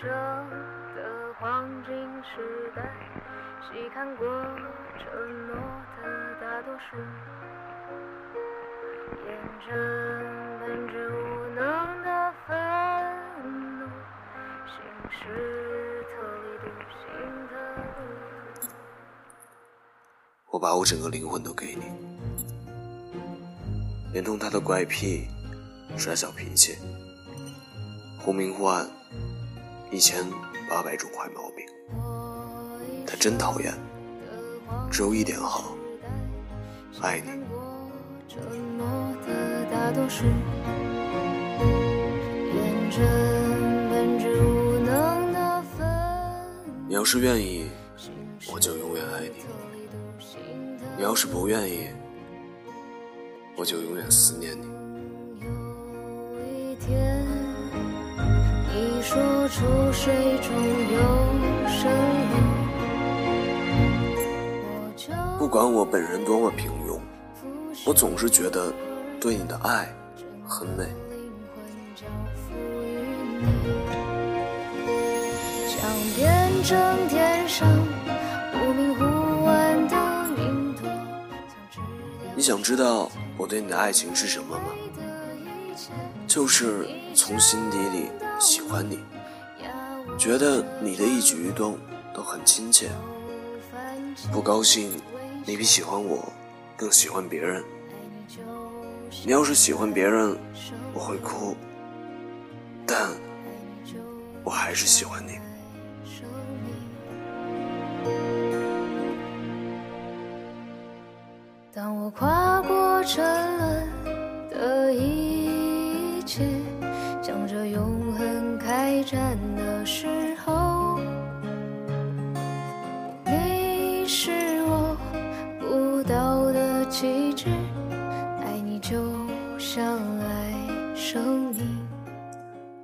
舍的黄金时代，细看过承诺的大多数，验证本质无能的愤怒，行尸特立独行的。我把我整个灵魂都给你，连同他的怪癖、耍小脾气、忽明忽暗，一千八百种坏毛病。他真讨厌，只有一点好，爱你。你要是愿意，我就永远爱你；你要是不愿意，我就永远思念你。有一天出水中有生路，我就不管我本人多么平庸，我总是觉得对你的爱很美。变成天上忽明忽暗的云朵，你想知道我对你的爱情是什么吗？就是从心底里喜欢你，觉得你的一举一动都很亲切。不高兴，你比喜欢我更喜欢别人。你要是喜欢别人，我会哭，但我还是喜欢你。当我跨过沉沦的一切，向着永恒开战的时候，你是我不到的旗帜，爱你就像爱生命，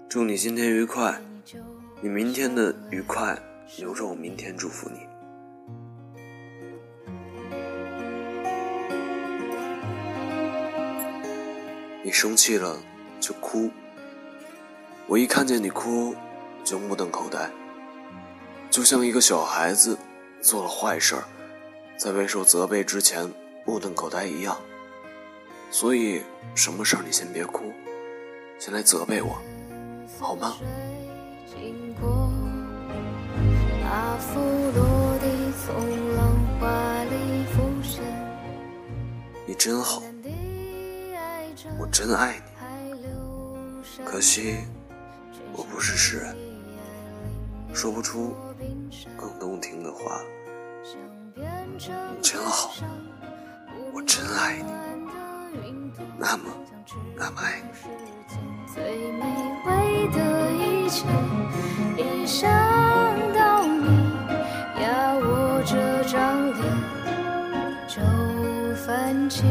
祝你今天愉快，你就你明天的愉快留着我明天祝福你。你生气了就哭，我一看见你哭就目瞪口呆，就像一个小孩子做了坏事儿，在未受责备之前目瞪口呆一样。所以什么事儿你先别哭，先来责备我，好吗？你真好，我真爱你。可惜我不是诗人，说不出更动听的话。你真好，我真爱你，那么那么爱你。最美味的一切，一想到你压我这张脸，就泛起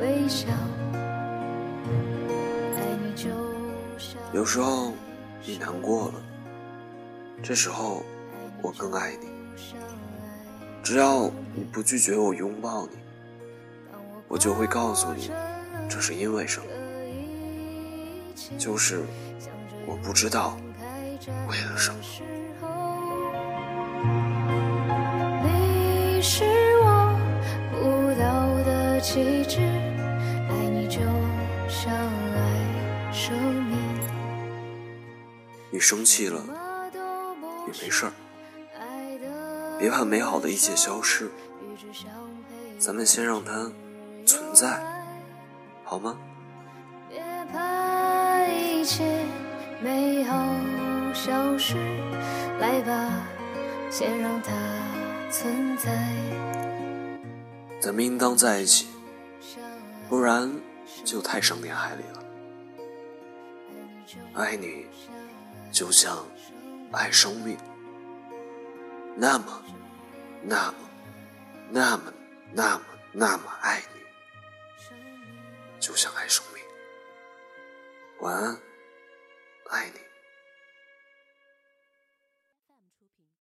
微笑。爱你就像有时候你难过了，这时候我更爱你。只要你不拒绝我拥抱你，我就会告诉你这是因为什么。就是我不知道为了什么。是我不到的旗帜，爱你就像爱生命。你生气了也没事儿，别怕美好的一切消失，咱们先让它存在，好吗？别怕一切美好消失，来吧，先让它存在。咱们应当在一起，不然就太伤天害理了。爱你，就像爱生命，那么，那么，那么，那么，那么爱你，就像爱生命。晚安，